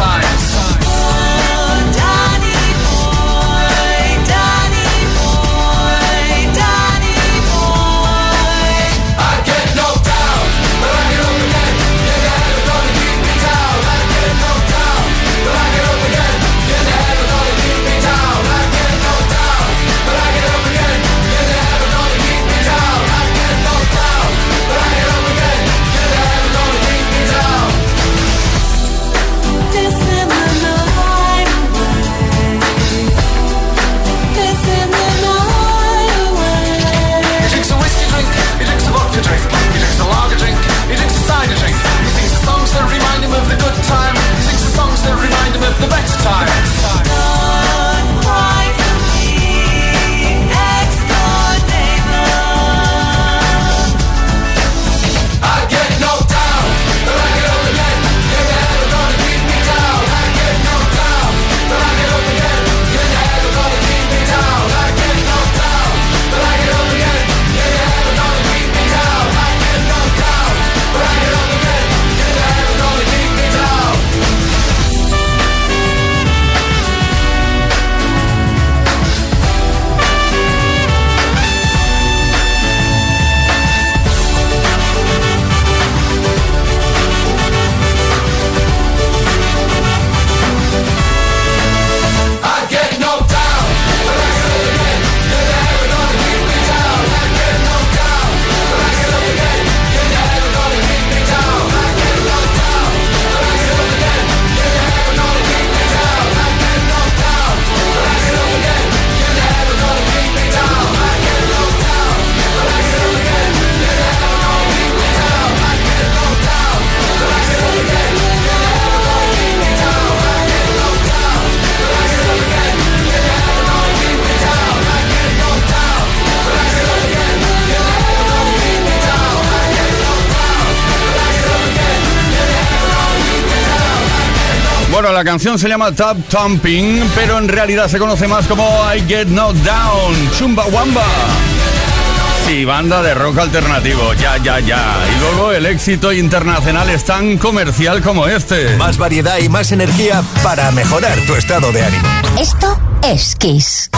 times la canción se llama Tap Thumping, pero en realidad se conoce más como I Get Knocked Down, Chumba Wamba. Sí, banda de rock alternativo, ya, ya, ya. Y luego el éxito internacional es tan comercial como este. Más variedad y más energía para mejorar tu estado de ánimo. Esto es Kiss.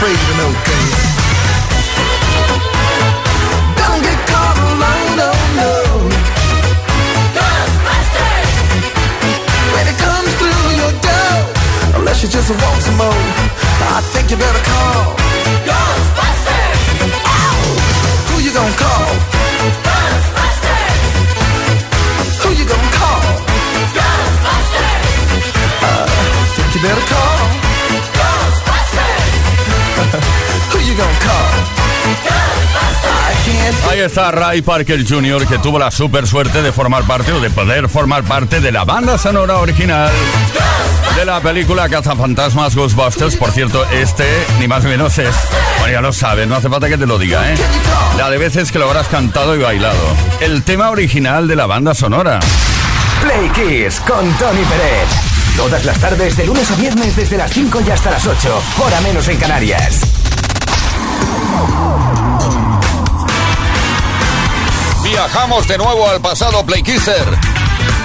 Afraid of no ghosts. Don't get caught alone, no, no. Ghostbusters! When it comes through your door, unless you just want some more, I think you better call Ghostbusters! Ow! Who you gonna call? Ghostbusters! Who you gonna call? Ghostbusters! Uh, think you better call! Who you gonna call? Ghostbusters! I can't Ahí está Ray Parker Jr., que tuvo la super suerte de formar parte o de poder formar parte de la banda sonora original de la película Cazafantasmas Ghostbusters. Por cierto, este, ni más ni menos es. Bueno, ya lo sabes, no hace falta que te lo diga, ¿eh? La de veces que lo habrás cantado y bailado. El tema original de la banda sonora. Play Kiss con Tony Pérez. Todas las tardes, de lunes a viernes, desde las 5 y hasta las 8, hora menos en Canarias. Viajamos de nuevo al pasado Play Kisser.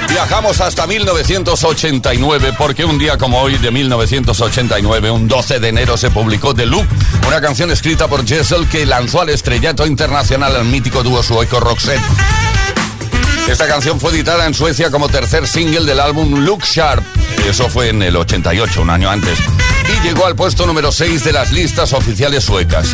Viajamos hasta 1989 porque un día como hoy de 1989, un 12 de enero, se publicó The Loop, una canción escrita por Jessel que lanzó al estrellato internacional al mítico dúo sueco Roxette. Esta canción fue editada en Suecia como tercer single del álbum Look Sharp. Eso fue en el 88, un año antes. Y llegó al puesto número 6 de las listas oficiales suecas.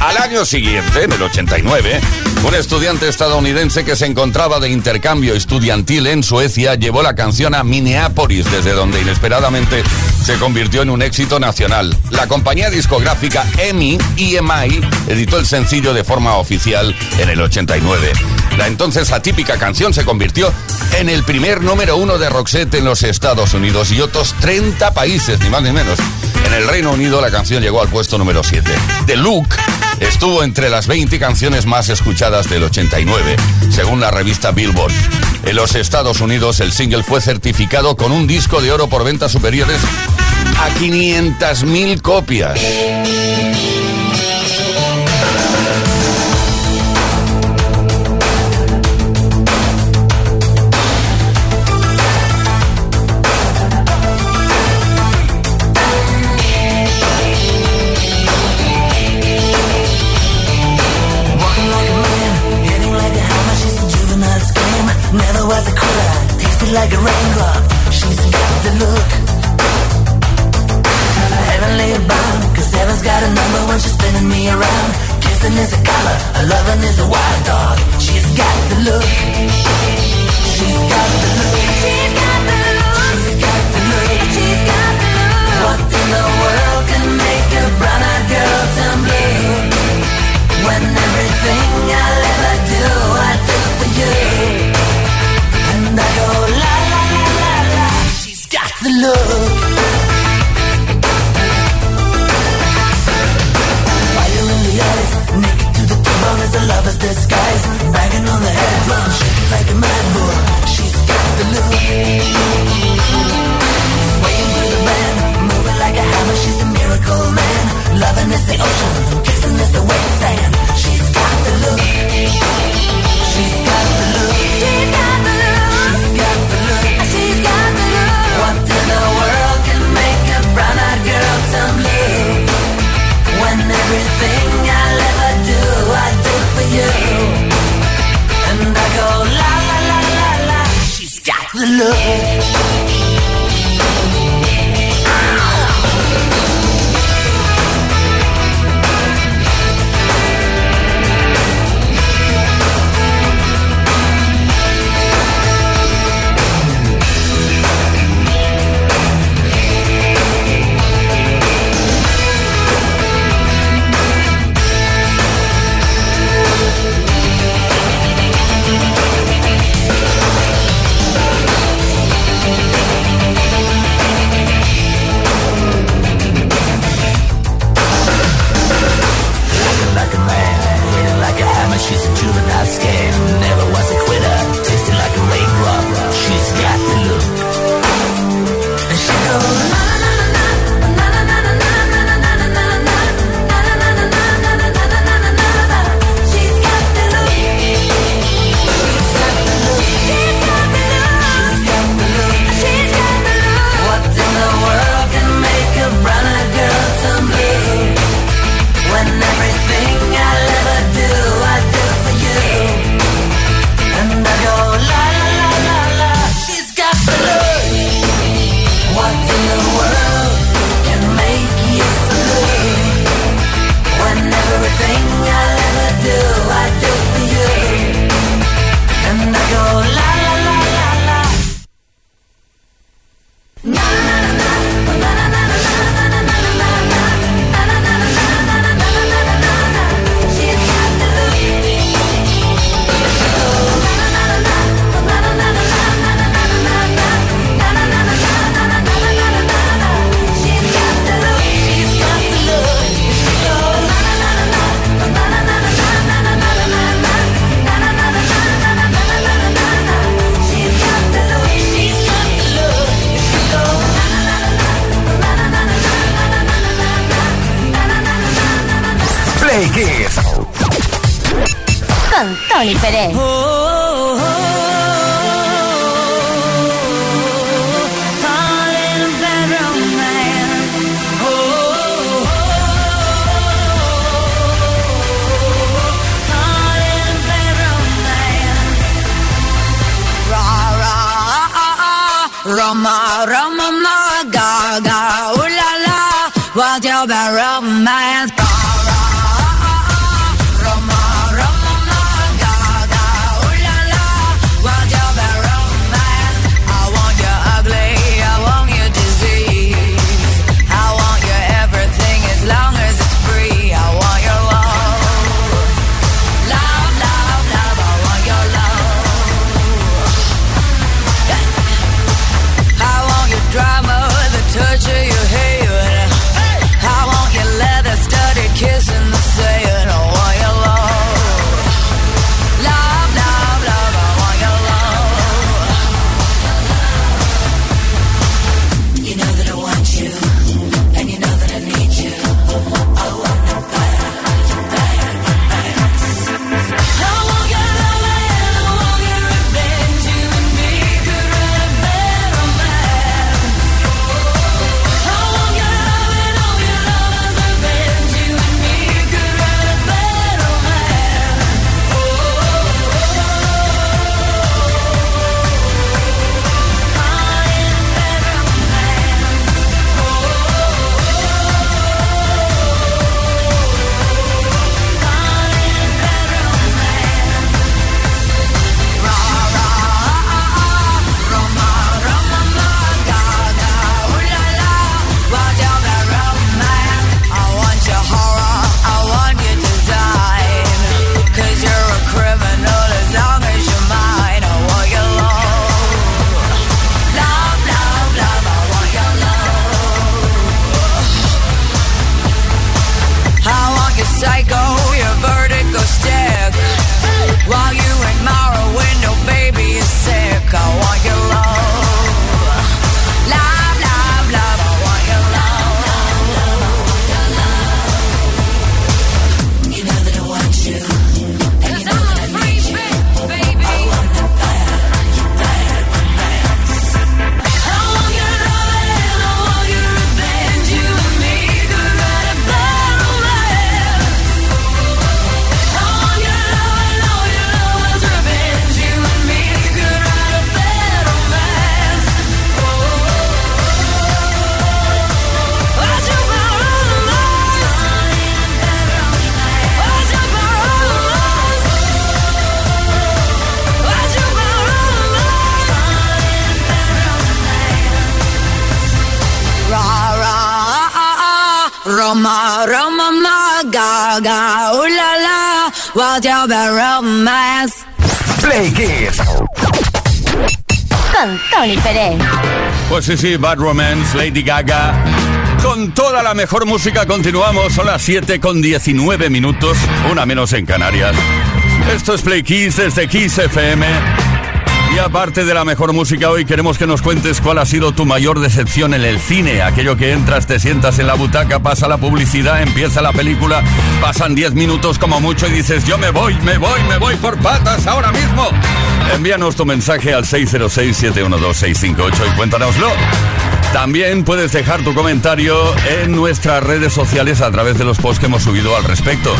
Al año siguiente, en el 89, un estudiante estadounidense que se encontraba de intercambio estudiantil en Suecia llevó la canción a Minneapolis, desde donde inesperadamente se convirtió en un éxito nacional. La compañía discográfica EMI, EMI, editó el sencillo de forma oficial en el 89. La entonces atípica canción se convirtió en el primer número uno de Roxette en los Estados Unidos y otros 30 países, ni más ni menos. En el Reino Unido la canción llegó al puesto número 7. The Look estuvo entre las 20 canciones más escuchadas del 89, según la revista Billboard. En los Estados Unidos el single fue certificado con un disco de oro por ventas superiores a 500.000 copias. The look. Fire in the eyes, naked to the bone as a lover's disguise. Banging on the head drum, shaking like a mad bull. She's got the look. Swaying through the band, moving like a hammer. She's a miracle man. Loving is the ocean, kissing is the wet sand. She's got the look. She's got the look. She's got the Everything I ever do, I do for you. And I go la la la la la. She's got the look. Roma, Roma, ma, ga, ga, ooh la la, what's your bad romance? Ga, ooh la la, what's your bad romance? Play. Con Tony Pérez. Pues sí, sí, Bad Romance, Lady Gaga. Con toda la mejor música continuamos. Son las 7 con 19 minutos, una menos en Canarias. Esto es Play Kiss desde Kiss FM. Y aparte de la mejor música hoy, queremos que nos cuentes cuál ha sido tu mayor decepción en el cine. Aquello que entras, te sientas en la butaca, pasa la publicidad, empieza la película, pasan 10 minutos como mucho y dices, yo me voy, me voy, me voy por patas ahora mismo. Envíanos tu mensaje al 606-712-658 y cuéntanoslo. También puedes dejar tu comentario en nuestras redes sociales a través de los posts que hemos subido al respecto.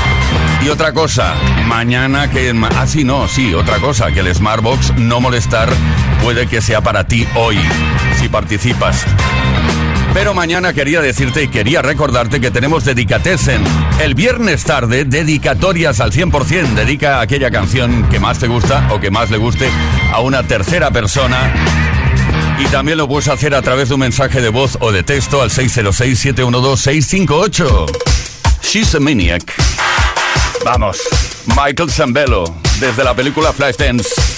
Y otra cosa, mañana que... Ah, sí, no, sí, otra cosa, que el Smartbox no molestar puede que sea para ti hoy, si participas. Pero mañana quería decirte y quería recordarte que tenemos Dedicatesen. El viernes tarde, dedicatorias al 100%. Dedica aquella canción que más te gusta o que más le guste a una tercera persona y también lo puedes hacer a través de un mensaje de voz o de texto al 606-712-658. She's a Maniac. Vamos, Michael Zambello, desde la película Flashdance.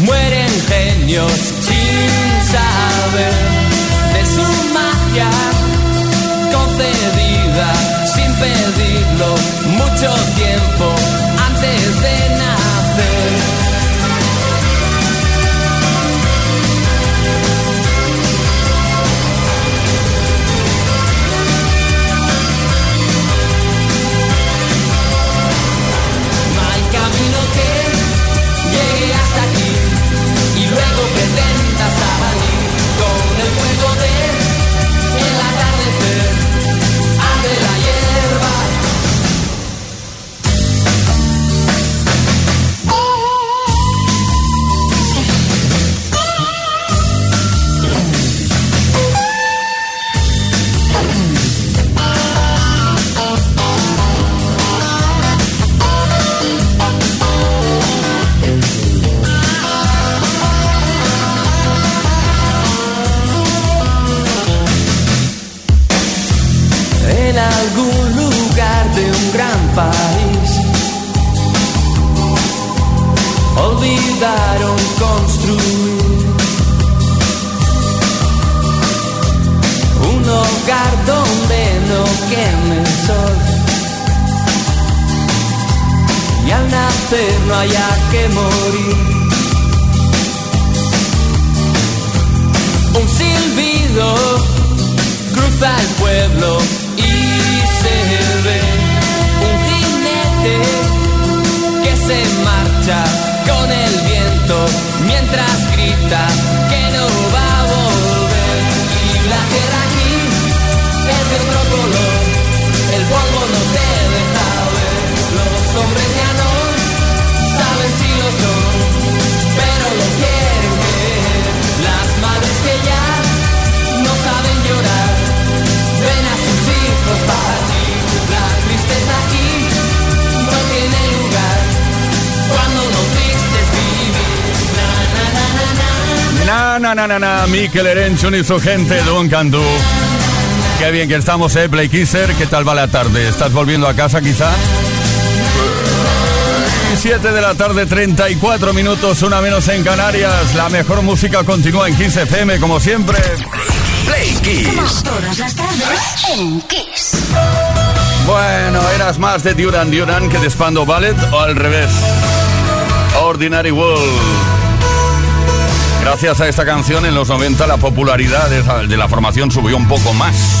mueren genios sin saber de su magia concedida sin pedirlo mucho tiempo antes de nacer. Pretenda salir con el fuego construir un hogar donde no queme el sol. Y al nacer no haya que morir. Un silbido cruza el pueblo y se ve un jinete que se con el viento mientras grita que no va a volver. Y la tierra aquí es de otro color, el polvo no te deja ver. Los hombres na. Na, na, na, Mikel Erenchun y su gente, Duncan Du. Qué bien que estamos, eh, Play Kisser. ¿Qué tal va la tarde? ¿Estás volviendo a casa quizá? 7 de la tarde, 34 minutos, una menos en Canarias. La mejor música continúa en Kiss FM, como siempre. Play Kiss. Todas las tardes en Kiss. Bueno, eras más de Duran Duran que de Spando Ballet o al revés. Ordinary World. Gracias a esta canción en los 90 la popularidad de, la formación subió un poco más.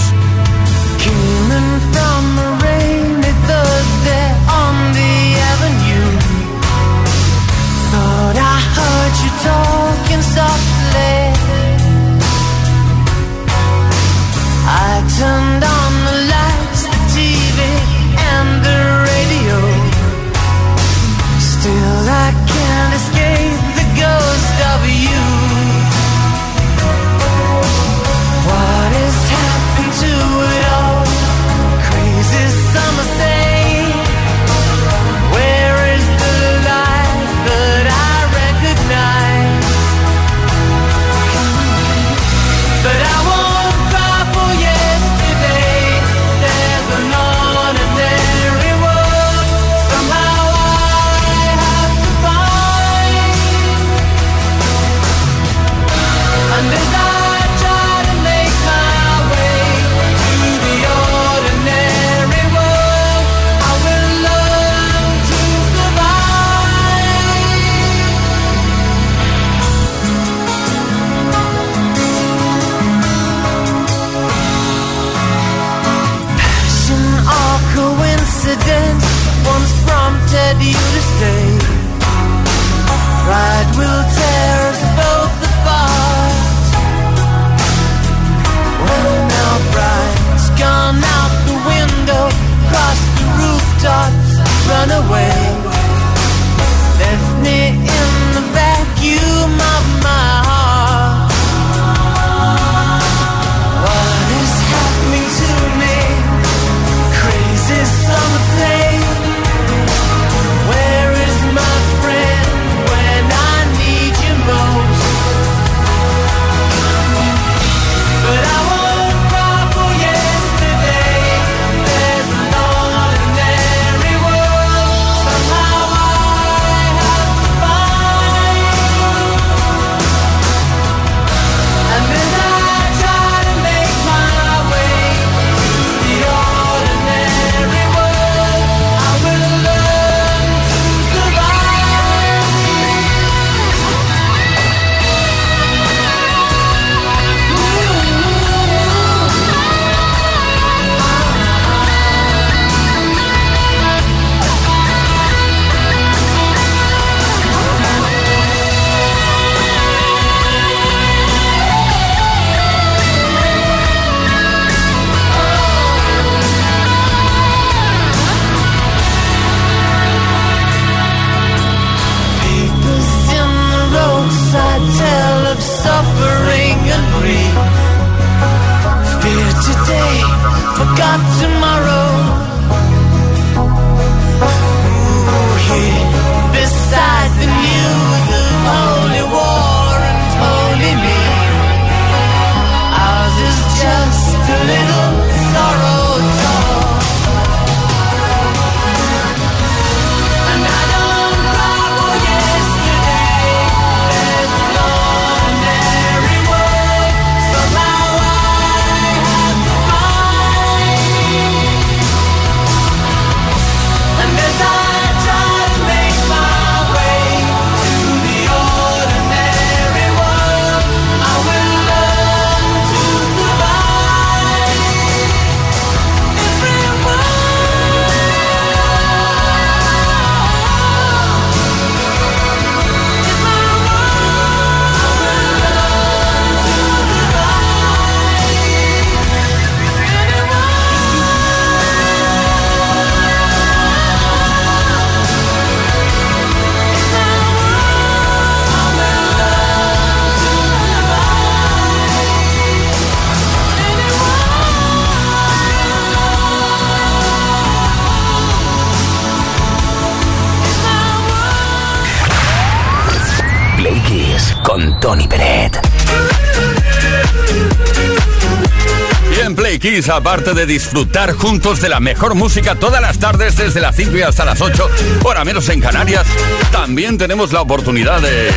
Aparte de disfrutar juntos de la mejor música todas las tardes desde las 5 y hasta las 8, hora menos en Canarias, también tenemos la oportunidad de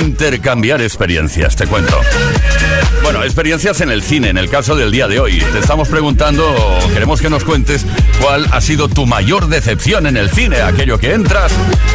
intercambiar experiencias, te cuento. Bueno, experiencias en el cine, en el caso del día de hoy. Te estamos preguntando, queremos que nos cuentes cuál ha sido tu mayor decepción en el cine, aquello que entras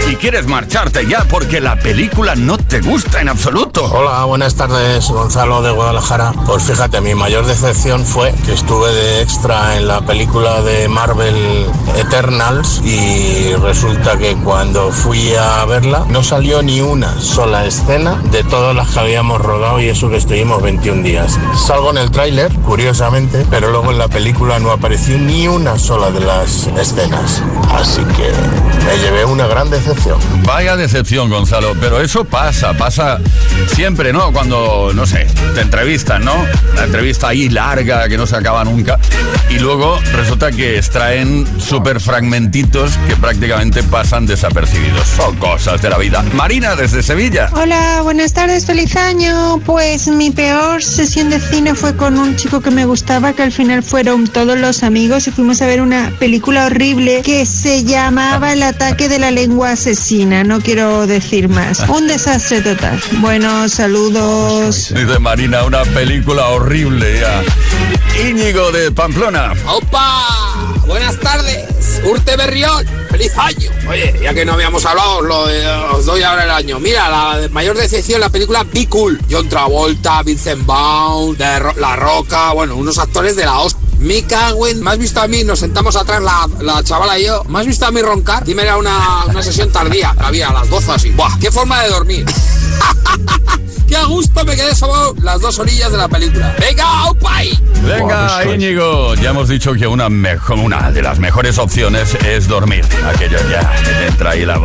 y quieres marcharte ya porque la película no te gusta en absoluto. Hola, buenas tardes, Gonzalo de Guadalajara. Pues fíjate, mi mayor decepción fue que estuve de extra en la película de Marvel Eternals y resulta que cuando fui a verla no salió ni una sola escena de todas las que habíamos rodado y eso que estuvimos 21 días. Salgo en el tráiler, curiosamente, pero luego en la película no apareció ni una sola de las escenas. Así que me llevé una gran decepción. Vaya decepción, Gonzalo, pero eso pasa, pasa siempre, ¿no? Cuando, no sé, te entrevistan, ¿no? La entrevista ahí larga que no se acaba nunca y luego resulta que extraen súper fragmentitos que prácticamente pasan desapercibidos. Son cosas de la vida. Marina, desde Sevilla. Hola, buenas tardes, feliz año. Pues mi peor sesión de cine fue con un chico que me gustaba, que al final fueron todos los amigos y fuimos a ver una película horrible que se llamaba El ataque de la lengua asesina. No quiero decir más. Un desastre total. Bueno, saludos. Dice Marina, una película horrible ya. Íñigo de Pamplona. ¡Opa! Buenas tardes, Urte Berrión. ¡Feliz año! Oye, ya que no habíamos hablado, os, lo, os doy ahora el año. Mira, la mayor decepción, la película Be Cool. John Travolta, Vincent de Ro- La Roca, bueno, unos actores de la hostia. Mika Gwen, ¿me has visto a mí? Nos sentamos atrás la, la chavala y yo. ¿Me has visto a mí roncar? Dime, era una, una sesión tardía, había a las 12 así. Buah, qué forma de dormir. me quedé sobre las dos orillas de la película. ¡Venga, opay! Venga, Íñigo. Ya hemos dicho que una, mejor, una de las mejores opciones es dormir. Aquello ya entra ahí la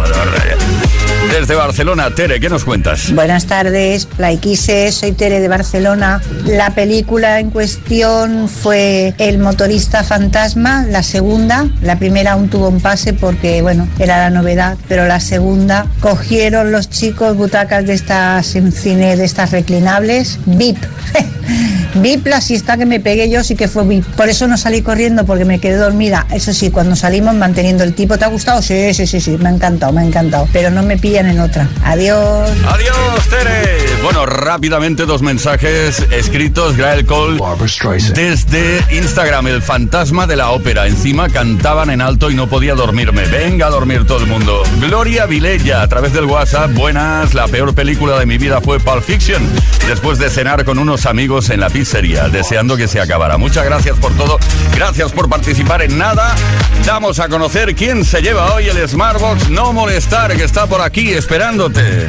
Desde Barcelona, Tere, ¿qué nos cuentas? Buenas tardes, Playquises, soy Tere de Barcelona. La película en cuestión fue El motorista fantasma, la segunda. La primera aún tuvo un pase porque, bueno, era la novedad, pero la segunda cogieron los chicos butacas de estas en cine, de estas reclinables, VIP. VIP, la siesta que me pegué yo sí que fue VIP. Por eso no salí corriendo porque me quedé dormida. Eso sí, cuando salimos manteniendo el tipo, ¿te ha gustado? Sí, sí, sí, sí, me ha encantado, me ha encantado. Pero no me pillan en otra. Adiós. Adiós, Tere. Bueno, rápidamente dos mensajes escritos. Grael Cole desde Instagram. El fantasma de la ópera. Encima cantaban en alto y no podía dormirme. Venga a dormir todo el mundo. Gloria Vilella, a través del WhatsApp. Buenas, la peor película de mi vida fue Pulp Fiction. Después de cenar con unos amigos en la pizzería, deseando que se acabara. Muchas gracias por todo. Gracias por participar en nada. Damos a conocer quién se lleva hoy el Smartbox No Molestar, que está por aquí esperándote.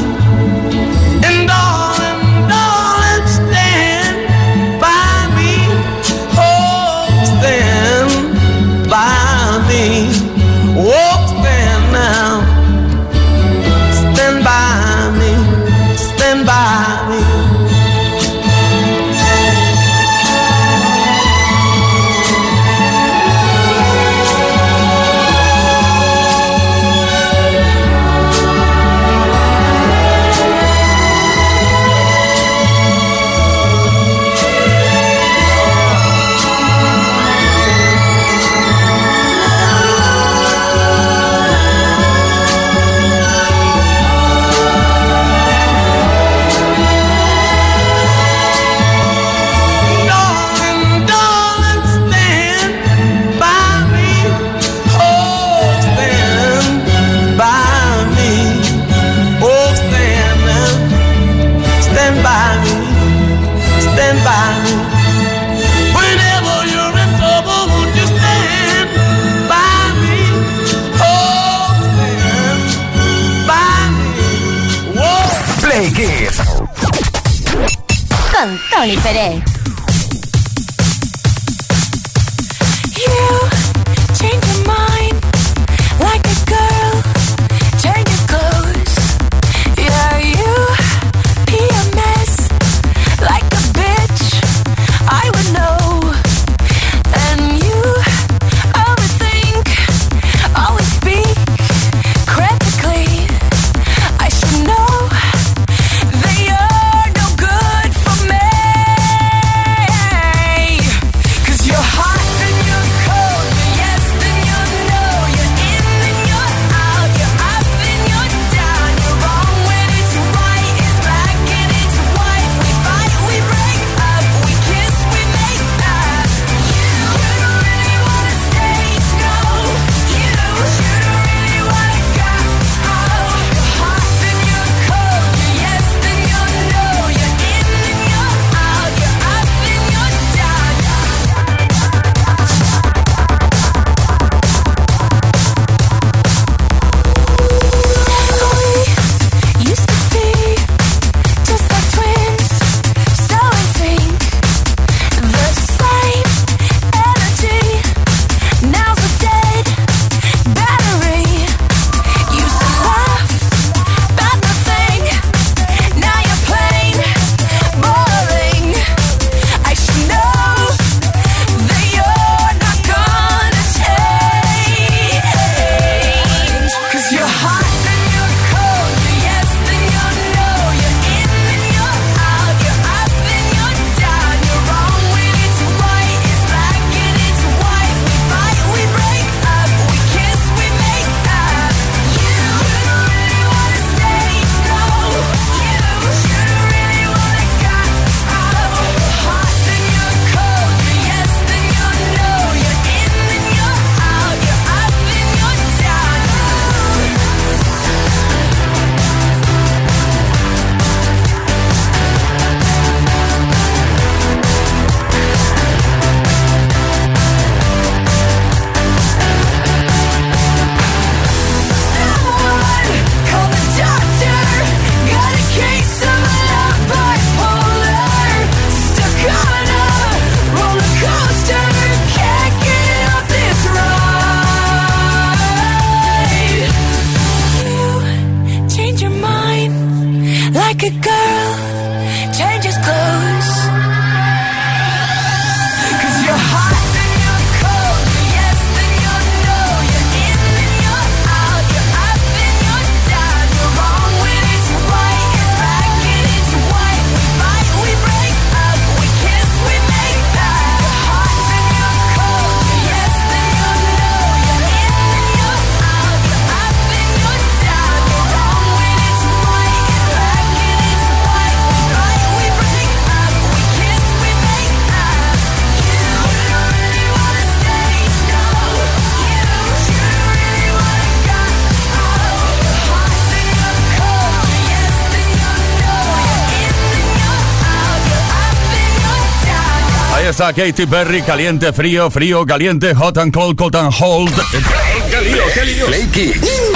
está Katy Perry, caliente, frío, frío, caliente, hot and cold, cold and hold.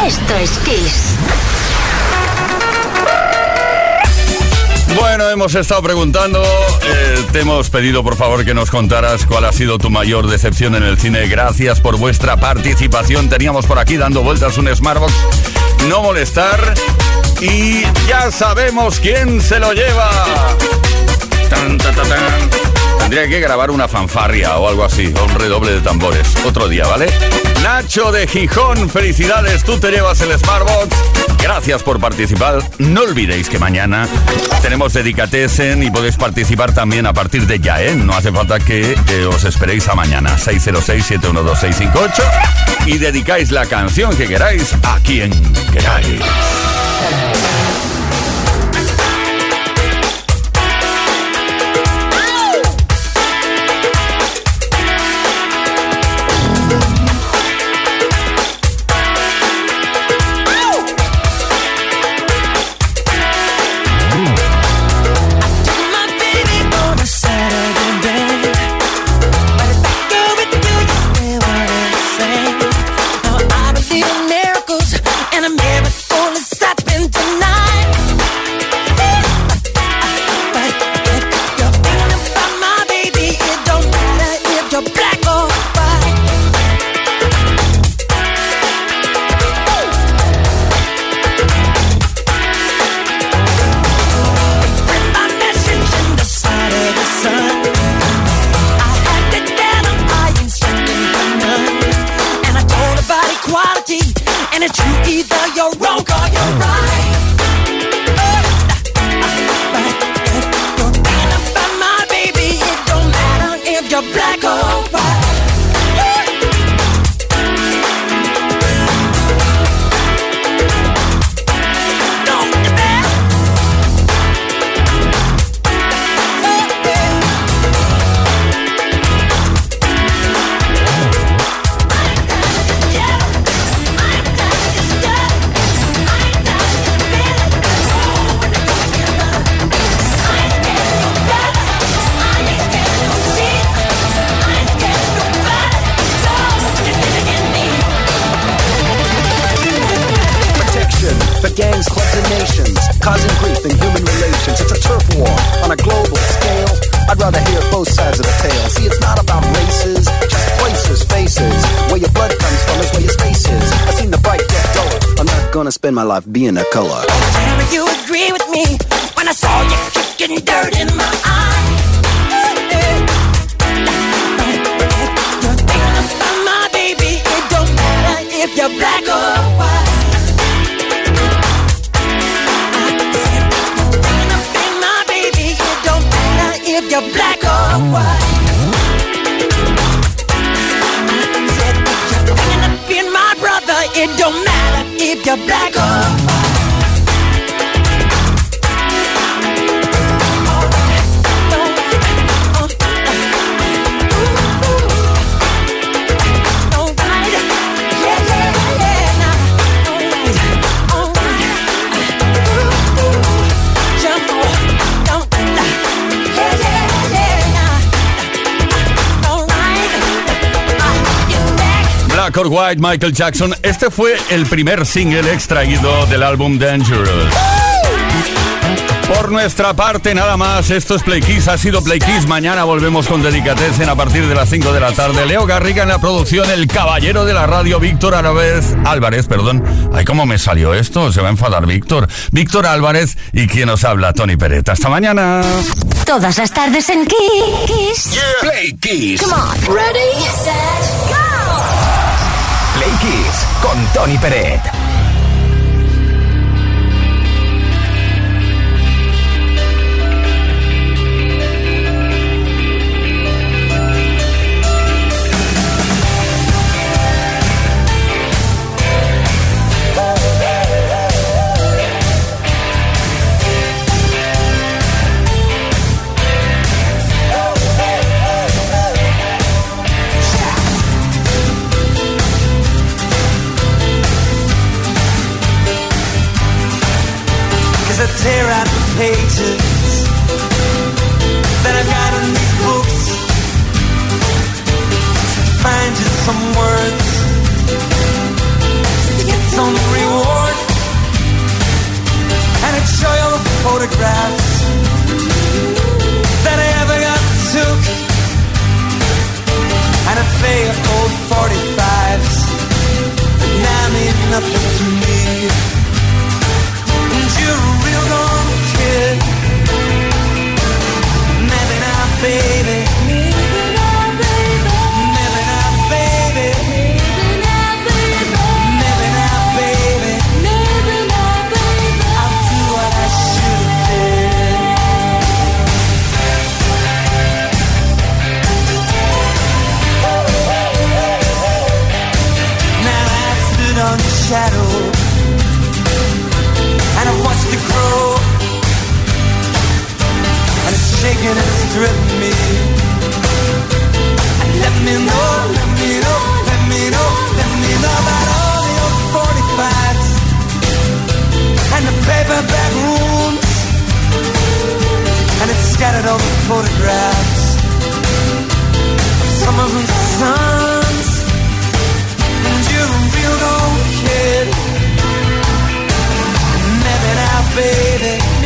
Esto es Kiss. Bueno, hemos estado preguntando, eh, te hemos pedido por favor que nos contaras cuál ha sido tu mayor decepción en el cine. Gracias por vuestra participación. Teníamos por aquí dando vueltas un Smartbox. No molestar. Y ya sabemos quién se lo lleva. Tendría que grabar una fanfarria o algo así, o un redoble de tambores. Otro día, ¿vale? Nacho de Gijón, felicidades, tú te llevas el Smartbox. Gracias por participar. No olvidéis que mañana tenemos Dedicatesen y podéis participar también a partir de ya, ¿eh? No hace falta que eh, os esperéis a mañana. 606-712-658 y dedicáis la canción que queráis a quien queráis. My life being a color. Or White, Michael Jackson. Este fue el primer single extraído del álbum Dangerous. Por nuestra parte, nada más. Esto es Play Kiss, ha sido Play Kiss. Mañana volvemos con Dedicatessen a partir de las 5 de la tarde. Leo Garriga en la producción, el caballero de la radio, Víctor Álvarez. Álvarez, perdón. Ay, ¿cómo me salió esto? Se va a enfadar Víctor. Víctor Álvarez y quien nos habla, Tony Peretta. Hasta mañana. Todas las tardes en Kiss. Play Kiss. Come on. Ready, set, go. Play con Tony Peret. Tear out the pages that I've got in these books. Find you some words to get some reward. And I'd show you all the photographs that I ever got took. And I'd play old 45s that now mean nothing to me. And you're baby. It's shaking and driven me. Let me know, let me know, let me know, let me know about all the old 45s and the paperback rooms. And it's scattered the photographs of summers and suns. And you're a real old kid. Maybe now, baby.